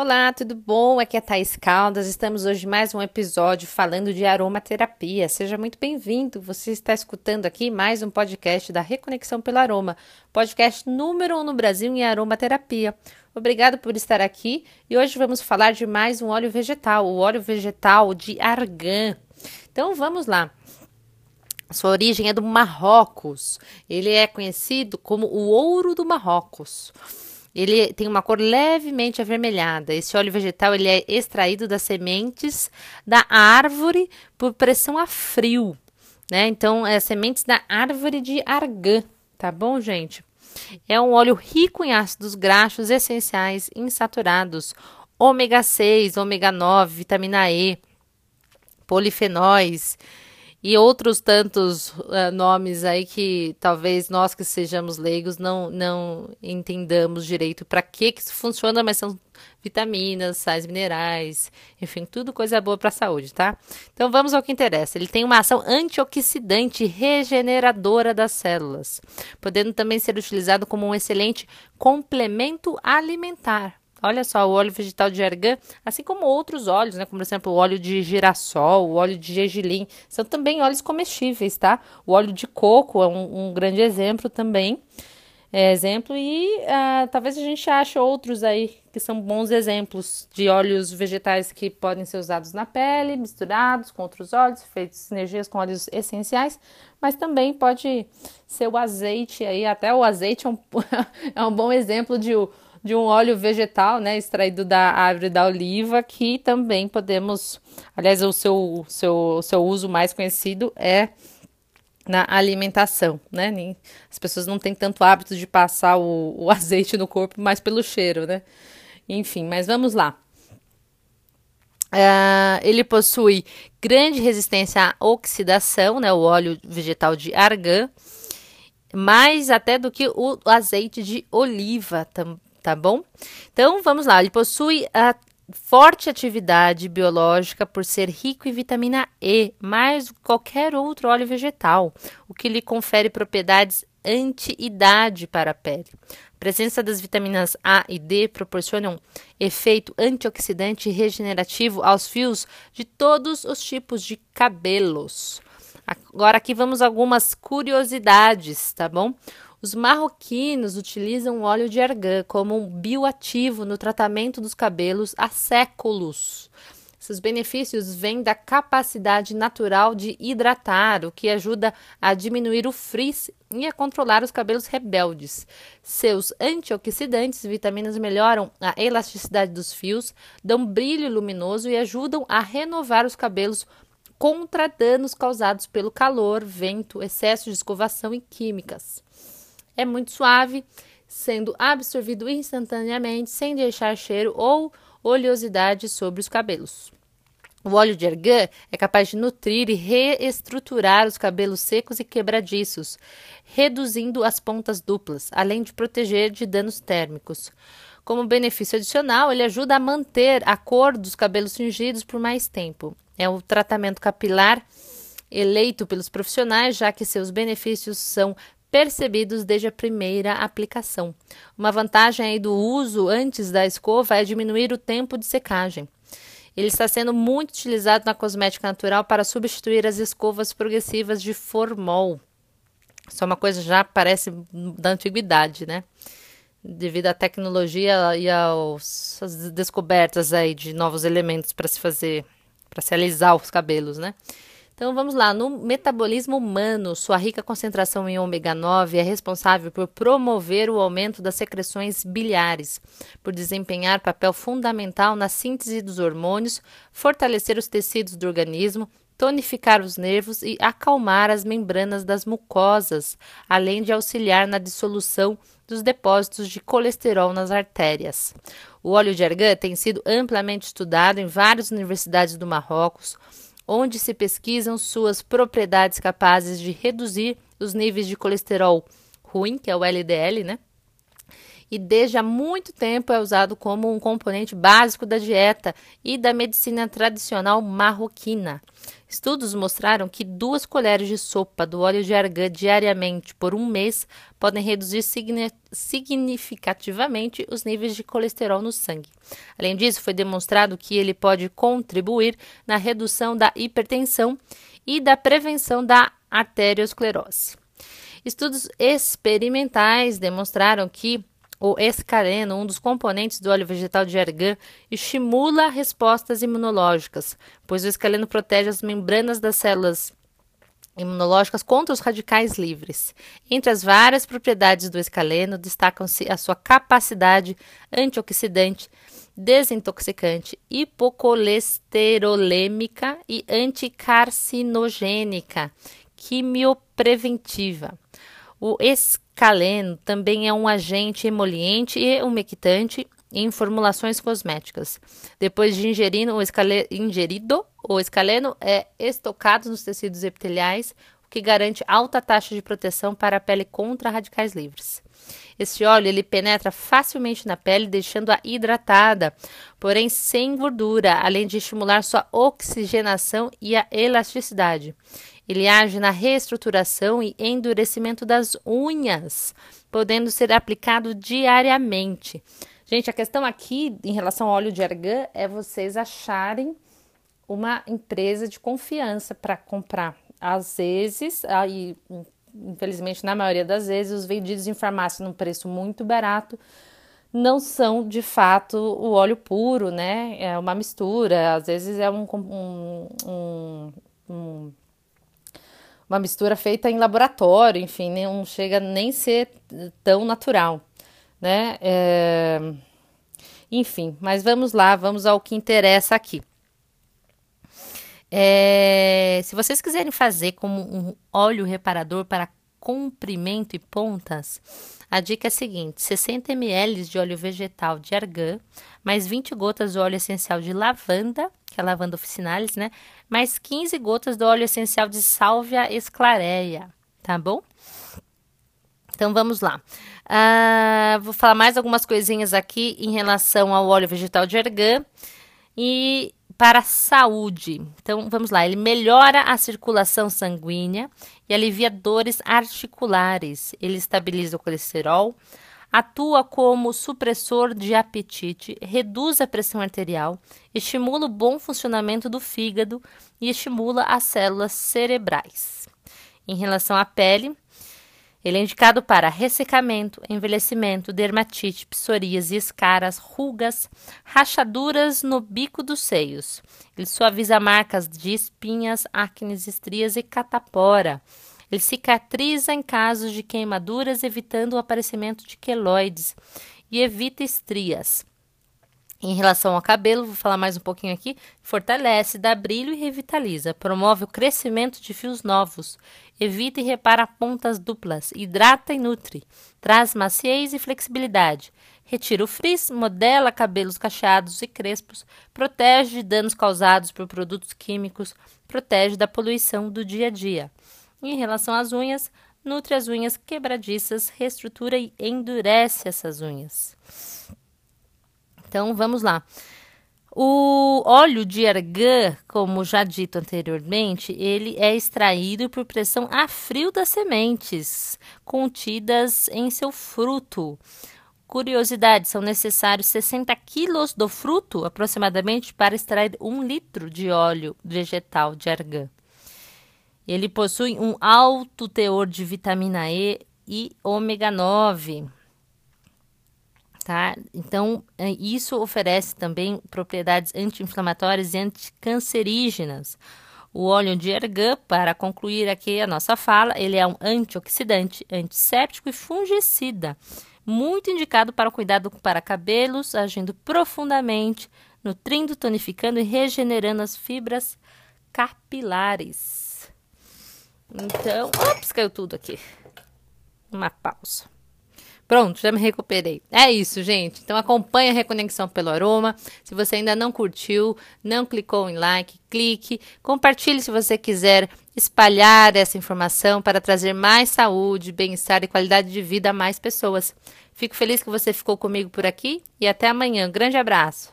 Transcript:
Olá, tudo bom? Aqui é Thais Caldas. Estamos hoje mais um episódio falando de aromaterapia. Seja muito bem-vindo. Você está escutando aqui mais um podcast da Reconexão pelo Aroma, podcast número um no Brasil em aromaterapia. Obrigado por estar aqui e hoje vamos falar de mais um óleo vegetal, o óleo vegetal de argan. Então vamos lá. Sua origem é do Marrocos. Ele é conhecido como o ouro do Marrocos. Ele tem uma cor levemente avermelhada. Esse óleo vegetal ele é extraído das sementes da árvore por pressão a frio, né? Então, é sementes da árvore de argan, tá bom, gente? É um óleo rico em ácidos graxos essenciais insaturados, ômega 6, ômega 9, vitamina E, polifenóis e outros tantos uh, nomes aí que talvez nós que sejamos leigos não, não entendamos direito para que, que isso funciona, mas são vitaminas, sais minerais, enfim, tudo coisa boa para a saúde, tá? Então vamos ao que interessa. Ele tem uma ação antioxidante regeneradora das células, podendo também ser utilizado como um excelente complemento alimentar. Olha só, o óleo vegetal de argan, assim como outros óleos, né, como por exemplo o óleo de girassol, o óleo de gergelim, são também óleos comestíveis, tá? O óleo de coco é um, um grande exemplo também. É, exemplo e uh, talvez a gente ache outros aí que são bons exemplos de óleos vegetais que podem ser usados na pele, misturados com outros óleos, feitos sinergias com óleos essenciais, mas também pode ser o azeite aí, até o azeite é um, é um bom exemplo de de um óleo vegetal, né, extraído da árvore da oliva, que também podemos, aliás, o seu, seu, seu uso mais conhecido é na alimentação, né? As pessoas não têm tanto hábito de passar o, o azeite no corpo, mas pelo cheiro, né? Enfim, mas vamos lá. Uh, ele possui grande resistência à oxidação, né? O óleo vegetal de argan, mais até do que o azeite de oliva tam, tá bom? Então vamos lá, ele possui a forte atividade biológica por ser rico em vitamina E, mais qualquer outro óleo vegetal, o que lhe confere propriedades anti-idade para a pele. A presença das vitaminas A e D proporcionam efeito antioxidante e regenerativo aos fios de todos os tipos de cabelos. Agora aqui vamos algumas curiosidades, tá bom? Os marroquinos utilizam o óleo de argan como um bioativo no tratamento dos cabelos há séculos. Seus benefícios vêm da capacidade natural de hidratar, o que ajuda a diminuir o frizz e a controlar os cabelos rebeldes. Seus antioxidantes e vitaminas melhoram a elasticidade dos fios, dão brilho luminoso e ajudam a renovar os cabelos contra danos causados pelo calor, vento, excesso de escovação e químicas é muito suave, sendo absorvido instantaneamente, sem deixar cheiro ou oleosidade sobre os cabelos. O óleo de argan é capaz de nutrir e reestruturar os cabelos secos e quebradiços, reduzindo as pontas duplas, além de proteger de danos térmicos. Como benefício adicional, ele ajuda a manter a cor dos cabelos tingidos por mais tempo. É o tratamento capilar eleito pelos profissionais, já que seus benefícios são percebidos desde a primeira aplicação. Uma vantagem aí do uso antes da escova é diminuir o tempo de secagem. Ele está sendo muito utilizado na cosmética natural para substituir as escovas progressivas de formol. É uma coisa já parece da antiguidade, né? Devido à tecnologia e às descobertas aí de novos elementos para se fazer, para se alisar os cabelos, né? Então vamos lá, no metabolismo humano, sua rica concentração em ômega 9 é responsável por promover o aumento das secreções biliares, por desempenhar papel fundamental na síntese dos hormônios, fortalecer os tecidos do organismo, tonificar os nervos e acalmar as membranas das mucosas, além de auxiliar na dissolução dos depósitos de colesterol nas artérias. O óleo de argan tem sido amplamente estudado em várias universidades do Marrocos onde se pesquisam suas propriedades capazes de reduzir os níveis de colesterol ruim, que é o LDL, né? e desde há muito tempo é usado como um componente básico da dieta e da medicina tradicional marroquina. Estudos mostraram que duas colheres de sopa do óleo de argan diariamente por um mês podem reduzir significativamente os níveis de colesterol no sangue. Além disso, foi demonstrado que ele pode contribuir na redução da hipertensão e da prevenção da arteriosclerose. Estudos experimentais demonstraram que o escaleno, um dos componentes do óleo vegetal de argan, estimula respostas imunológicas, pois o escaleno protege as membranas das células imunológicas contra os radicais livres. Entre as várias propriedades do escaleno, destacam-se a sua capacidade antioxidante, desintoxicante, hipocolesterolêmica e anticarcinogênica, quimiopreventiva. O escaleno também é um agente emoliente e umectante em formulações cosméticas. Depois de ingerido, o, escale... ingerido, o escaleno é estocado nos tecidos epiteliais, o que garante alta taxa de proteção para a pele contra radicais livres. Esse óleo ele penetra facilmente na pele, deixando-a hidratada, porém sem gordura, além de estimular sua oxigenação e a elasticidade. Ele age na reestruturação e endurecimento das unhas, podendo ser aplicado diariamente. Gente, a questão aqui em relação ao óleo de argan é vocês acharem uma empresa de confiança para comprar. Às vezes, aí, infelizmente, na maioria das vezes, os vendidos em farmácia num preço muito barato não são de fato o óleo puro, né? É uma mistura, às vezes é um, um, um, um uma mistura feita em laboratório, enfim, não chega nem ser tão natural, né? É... Enfim, mas vamos lá, vamos ao que interessa aqui. É... Se vocês quiserem fazer como um óleo reparador para comprimento e pontas, a dica é a seguinte: 60 ml de óleo vegetal de argan, mais 20 gotas de óleo essencial de lavanda, que é a lavanda officinalis, né? Mais 15 gotas do óleo essencial de sálvia esclareia, tá bom? Então vamos lá. Uh, vou falar mais algumas coisinhas aqui em relação ao óleo vegetal de argan e para a saúde. Então vamos lá, ele melhora a circulação sanguínea e alivia dores articulares. Ele estabiliza o colesterol, atua como supressor de apetite, reduz a pressão arterial, estimula o bom funcionamento do fígado e estimula as células cerebrais. Em relação à pele, ele é indicado para ressecamento, envelhecimento, dermatite, psoríase, escaras, rugas, rachaduras no bico dos seios. Ele suaviza marcas de espinhas, acnes, estrias e catapora. Ele cicatriza em casos de queimaduras, evitando o aparecimento de queloides e evita estrias. Em relação ao cabelo, vou falar mais um pouquinho aqui. Fortalece, dá brilho e revitaliza. Promove o crescimento de fios novos. Evita e repara pontas duplas. Hidrata e nutre. Traz maciez e flexibilidade. Retira o frizz, modela cabelos cacheados e crespos. Protege de danos causados por produtos químicos. Protege da poluição do dia a dia. Em relação às unhas, nutre as unhas quebradiças, reestrutura e endurece essas unhas. Então vamos lá. O óleo de argan, como já dito anteriormente, ele é extraído por pressão a frio das sementes contidas em seu fruto. Curiosidade: são necessários 60 quilos do fruto, aproximadamente, para extrair um litro de óleo vegetal de argan. Ele possui um alto teor de vitamina E e ômega 9 tá? Então, é, isso oferece também propriedades anti-inflamatórias e anticancerígenas. O óleo de argan, para concluir aqui a nossa fala, ele é um antioxidante, antisséptico e fungicida, muito indicado para o cuidado para cabelos, agindo profundamente, nutrindo, tonificando e regenerando as fibras capilares. Então, ops, caiu tudo aqui. Uma pausa. Pronto, já me recuperei. É isso, gente. Então acompanhe a Reconexão pelo Aroma. Se você ainda não curtiu, não clicou em like, clique. Compartilhe se você quiser espalhar essa informação para trazer mais saúde, bem-estar e qualidade de vida a mais pessoas. Fico feliz que você ficou comigo por aqui e até amanhã. grande abraço.